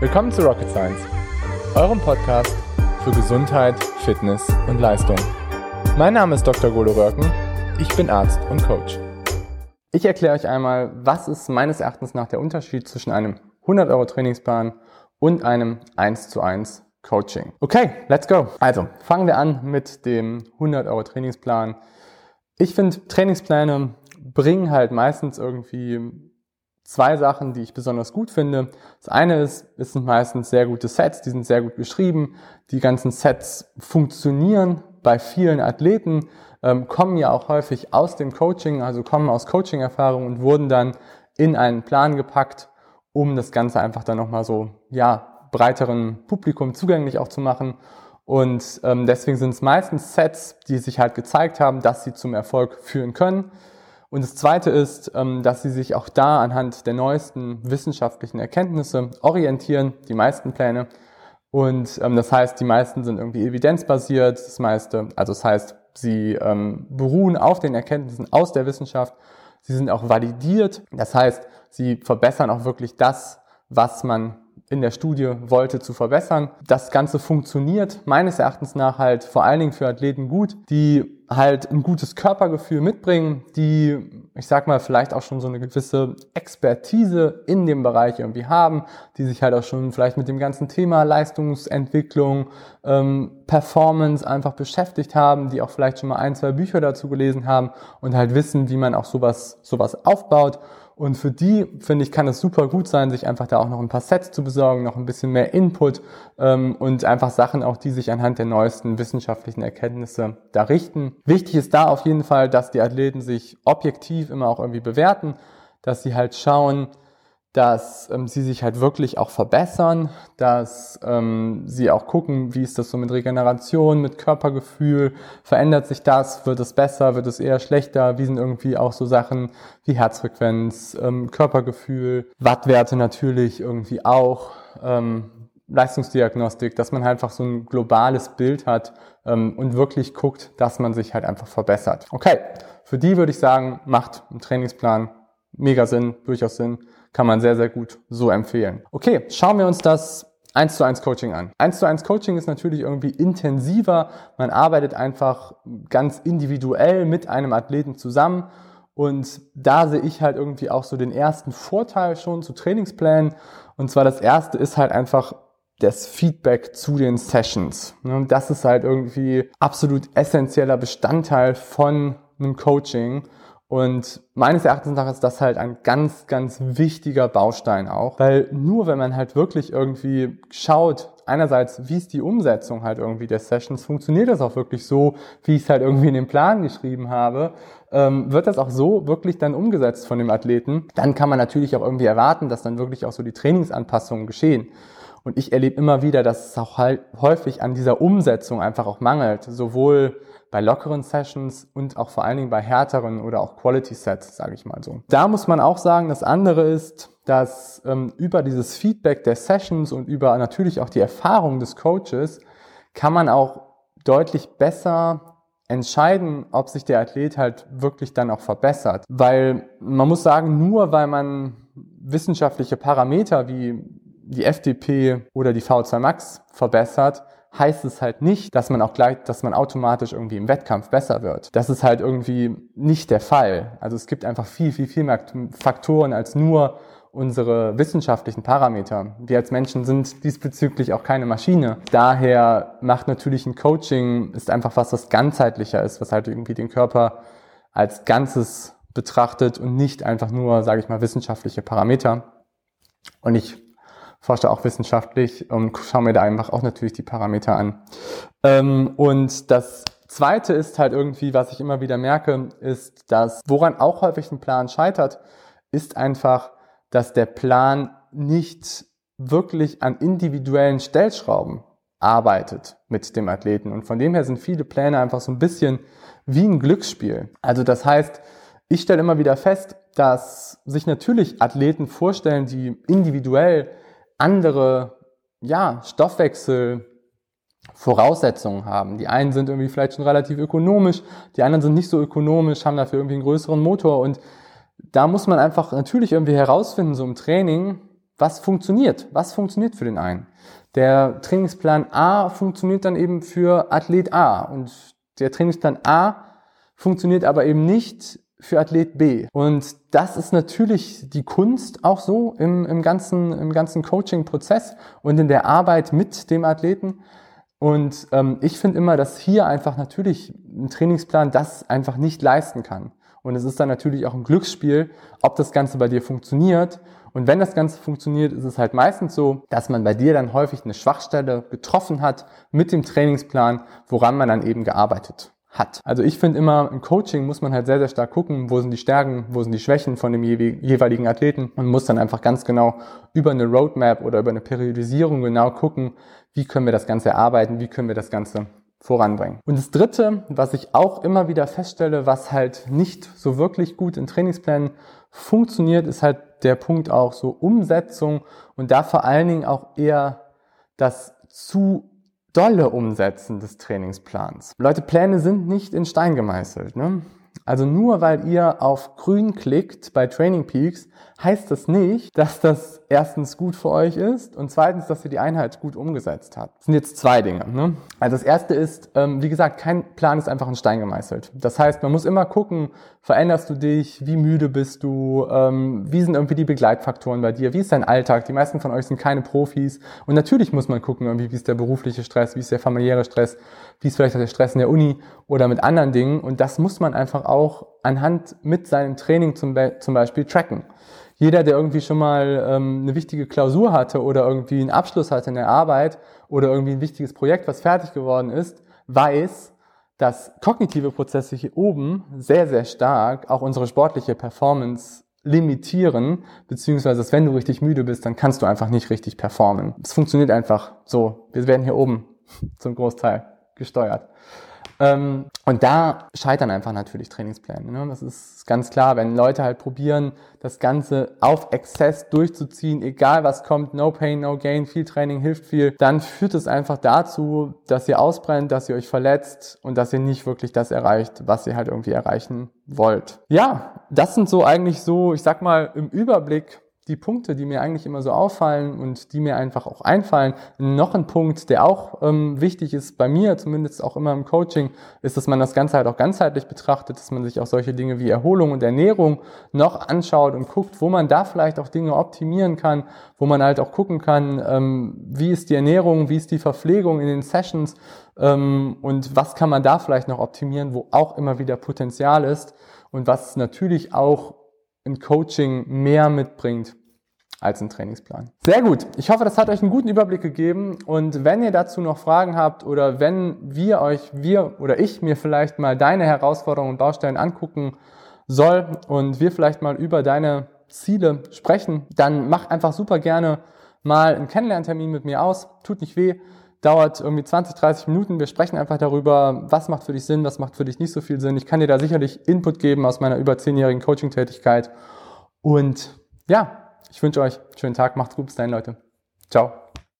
Willkommen zu Rocket Science, eurem Podcast für Gesundheit, Fitness und Leistung. Mein Name ist Dr. Golo Röhrken, ich bin Arzt und Coach. Ich erkläre euch einmal, was ist meines Erachtens nach der Unterschied zwischen einem 100 Euro Trainingsplan und einem 1 zu 1 Coaching. Okay, let's go. Also, fangen wir an mit dem 100 Euro Trainingsplan. Ich finde, Trainingspläne bringen halt meistens irgendwie zwei Sachen, die ich besonders gut finde. Das eine ist, es sind meistens sehr gute Sets, die sind sehr gut beschrieben. Die ganzen Sets funktionieren bei vielen Athleten, ähm, kommen ja auch häufig aus dem Coaching, also kommen aus Coaching-Erfahrung und wurden dann in einen Plan gepackt, um das Ganze einfach dann nochmal so, ja, breiteren Publikum zugänglich auch zu machen. Und ähm, deswegen sind es meistens Sets, die sich halt gezeigt haben, dass sie zum Erfolg führen können. Und das Zweite ist, ähm, dass sie sich auch da anhand der neuesten wissenschaftlichen Erkenntnisse orientieren, die meisten Pläne. Und ähm, das heißt, die meisten sind irgendwie evidenzbasiert, das meiste, also das heißt, sie ähm, beruhen auf den Erkenntnissen aus der Wissenschaft, sie sind auch validiert, das heißt, sie verbessern auch wirklich das, was man in der Studie wollte zu verbessern. Das Ganze funktioniert meines Erachtens nach halt vor allen Dingen für Athleten gut, die halt ein gutes Körpergefühl mitbringen, die, ich sag mal, vielleicht auch schon so eine gewisse Expertise in dem Bereich irgendwie haben, die sich halt auch schon vielleicht mit dem ganzen Thema Leistungsentwicklung, ähm, Performance einfach beschäftigt haben, die auch vielleicht schon mal ein, zwei Bücher dazu gelesen haben und halt wissen, wie man auch sowas, sowas aufbaut. Und für die, finde ich, kann es super gut sein, sich einfach da auch noch ein paar Sets zu besorgen, noch ein bisschen mehr Input ähm, und einfach Sachen auch, die sich anhand der neuesten wissenschaftlichen Erkenntnisse da richten. Wichtig ist da auf jeden Fall, dass die Athleten sich objektiv immer auch irgendwie bewerten, dass sie halt schauen, dass ähm, sie sich halt wirklich auch verbessern, dass ähm, sie auch gucken, wie ist das so mit Regeneration, mit Körpergefühl, verändert sich das, wird es besser, wird es eher schlechter, wie sind irgendwie auch so Sachen wie Herzfrequenz, ähm, Körpergefühl, Wattwerte natürlich irgendwie auch, ähm, Leistungsdiagnostik, dass man halt einfach so ein globales Bild hat ähm, und wirklich guckt, dass man sich halt einfach verbessert. Okay, für die würde ich sagen, macht ein Trainingsplan mega Sinn, durchaus Sinn kann man sehr, sehr gut so empfehlen. Okay, schauen wir uns das 1 zu 1 Coaching an. 1 zu 1 Coaching ist natürlich irgendwie intensiver. Man arbeitet einfach ganz individuell mit einem Athleten zusammen. Und da sehe ich halt irgendwie auch so den ersten Vorteil schon zu Trainingsplänen. Und zwar das erste ist halt einfach das Feedback zu den Sessions. Das ist halt irgendwie absolut essentieller Bestandteil von einem Coaching. Und meines Erachtens nach ist das halt ein ganz, ganz wichtiger Baustein auch, weil nur wenn man halt wirklich irgendwie schaut, einerseits, wie ist die Umsetzung halt irgendwie der Sessions, funktioniert das auch wirklich so, wie ich es halt irgendwie in den Plan geschrieben habe, ähm, wird das auch so wirklich dann umgesetzt von dem Athleten, dann kann man natürlich auch irgendwie erwarten, dass dann wirklich auch so die Trainingsanpassungen geschehen. Und ich erlebe immer wieder, dass es auch häufig an dieser Umsetzung einfach auch mangelt, sowohl bei lockeren Sessions und auch vor allen Dingen bei härteren oder auch Quality Sets, sage ich mal so. Da muss man auch sagen, das andere ist, dass ähm, über dieses Feedback der Sessions und über natürlich auch die Erfahrung des Coaches kann man auch deutlich besser entscheiden, ob sich der Athlet halt wirklich dann auch verbessert. Weil man muss sagen, nur weil man wissenschaftliche Parameter wie die FDP oder die V2 Max verbessert, heißt es halt nicht, dass man auch gleich, dass man automatisch irgendwie im Wettkampf besser wird. Das ist halt irgendwie nicht der Fall. Also es gibt einfach viel, viel, viel mehr Faktoren als nur unsere wissenschaftlichen Parameter. Wir als Menschen sind diesbezüglich auch keine Maschine. Daher macht natürlich ein Coaching, ist einfach was, was ganzheitlicher ist, was halt irgendwie den Körper als Ganzes betrachtet und nicht einfach nur, sage ich mal, wissenschaftliche Parameter. Und ich forsche auch wissenschaftlich und schaue mir da einfach auch natürlich die Parameter an. Ähm, und das Zweite ist halt irgendwie, was ich immer wieder merke, ist, dass woran auch häufig ein Plan scheitert, ist einfach, dass der Plan nicht wirklich an individuellen Stellschrauben arbeitet mit dem Athleten. Und von dem her sind viele Pläne einfach so ein bisschen wie ein Glücksspiel. Also das heißt, ich stelle immer wieder fest, dass sich natürlich Athleten vorstellen, die individuell andere ja, Stoffwechsel Voraussetzungen haben. Die einen sind irgendwie vielleicht schon relativ ökonomisch, die anderen sind nicht so ökonomisch, haben dafür irgendwie einen größeren Motor und da muss man einfach natürlich irgendwie herausfinden, so im Training, was funktioniert, was funktioniert für den einen. Der Trainingsplan A funktioniert dann eben für Athlet A und der Trainingsplan A funktioniert aber eben nicht für Athlet B. Und das ist natürlich die Kunst auch so im, im ganzen, im ganzen Coaching-Prozess und in der Arbeit mit dem Athleten. Und ähm, ich finde immer, dass hier einfach natürlich ein Trainingsplan das einfach nicht leisten kann. Und es ist dann natürlich auch ein Glücksspiel, ob das Ganze bei dir funktioniert. Und wenn das Ganze funktioniert, ist es halt meistens so, dass man bei dir dann häufig eine Schwachstelle getroffen hat mit dem Trainingsplan, woran man dann eben gearbeitet hat. Also ich finde immer, im Coaching muss man halt sehr, sehr stark gucken, wo sind die Stärken, wo sind die Schwächen von dem jeweiligen Athleten und muss dann einfach ganz genau über eine Roadmap oder über eine Periodisierung genau gucken, wie können wir das Ganze erarbeiten, wie können wir das Ganze voranbringen. Und das Dritte, was ich auch immer wieder feststelle, was halt nicht so wirklich gut in Trainingsplänen funktioniert, ist halt der Punkt auch so Umsetzung und da vor allen Dingen auch eher das zu dolle Umsetzen des Trainingsplans. Leute, Pläne sind nicht in Stein gemeißelt. Ne? Also nur weil ihr auf grün klickt bei Training Peaks, heißt das nicht, dass das erstens gut für euch ist und zweitens, dass ihr die Einheit gut umgesetzt habt. Das sind jetzt zwei Dinge. Ne? Also das erste ist, ähm, wie gesagt, kein Plan ist einfach in Stein gemeißelt. Das heißt, man muss immer gucken, veränderst du dich, wie müde bist du, ähm, wie sind irgendwie die Begleitfaktoren bei dir, wie ist dein Alltag? Die meisten von euch sind keine Profis und natürlich muss man gucken, irgendwie, wie ist der berufliche Stress, wie ist der familiäre Stress, wie ist vielleicht der Stress in der Uni oder mit anderen Dingen und das muss man einfach auch anhand mit seinem Training zum, Be zum Beispiel tracken jeder, der irgendwie schon mal ähm, eine wichtige Klausur hatte oder irgendwie einen Abschluss hatte in der Arbeit oder irgendwie ein wichtiges Projekt, was fertig geworden ist, weiß, dass kognitive Prozesse hier oben sehr, sehr stark auch unsere sportliche Performance limitieren, beziehungsweise dass wenn du richtig müde bist, dann kannst du einfach nicht richtig performen. Es funktioniert einfach so. Wir werden hier oben zum Großteil gesteuert. Ähm, und da scheitern einfach natürlich Trainingspläne. Ne? Das ist ganz klar, wenn Leute halt probieren, das Ganze auf Exzess durchzuziehen, egal was kommt, no pain, no gain, viel Training hilft viel, dann führt es einfach dazu, dass ihr ausbrennt, dass ihr euch verletzt und dass ihr nicht wirklich das erreicht, was ihr halt irgendwie erreichen wollt. Ja, das sind so eigentlich so, ich sag mal, im Überblick die Punkte, die mir eigentlich immer so auffallen und die mir einfach auch einfallen. Noch ein Punkt, der auch ähm, wichtig ist bei mir, zumindest auch immer im Coaching, ist, dass man das Ganze halt auch ganzheitlich betrachtet, dass man sich auch solche Dinge wie Erholung und Ernährung noch anschaut und guckt, wo man da vielleicht auch Dinge optimieren kann, wo man halt auch gucken kann, ähm, wie ist die Ernährung, wie ist die Verpflegung in den Sessions ähm, und was kann man da vielleicht noch optimieren, wo auch immer wieder Potenzial ist und was natürlich auch ein Coaching mehr mitbringt als ein Trainingsplan. Sehr gut. Ich hoffe, das hat euch einen guten Überblick gegeben. Und wenn ihr dazu noch Fragen habt oder wenn wir euch, wir oder ich mir vielleicht mal deine Herausforderungen und Baustellen angucken soll und wir vielleicht mal über deine Ziele sprechen, dann mach einfach super gerne mal einen Kennenlerntermin mit mir aus. Tut nicht weh. Dauert irgendwie 20, 30 Minuten. Wir sprechen einfach darüber, was macht für dich Sinn, was macht für dich nicht so viel Sinn. Ich kann dir da sicherlich Input geben aus meiner über zehnjährigen Coaching-Tätigkeit. Und ja, ich wünsche euch einen schönen Tag. Macht's gut. Bis dahin, Leute. Ciao.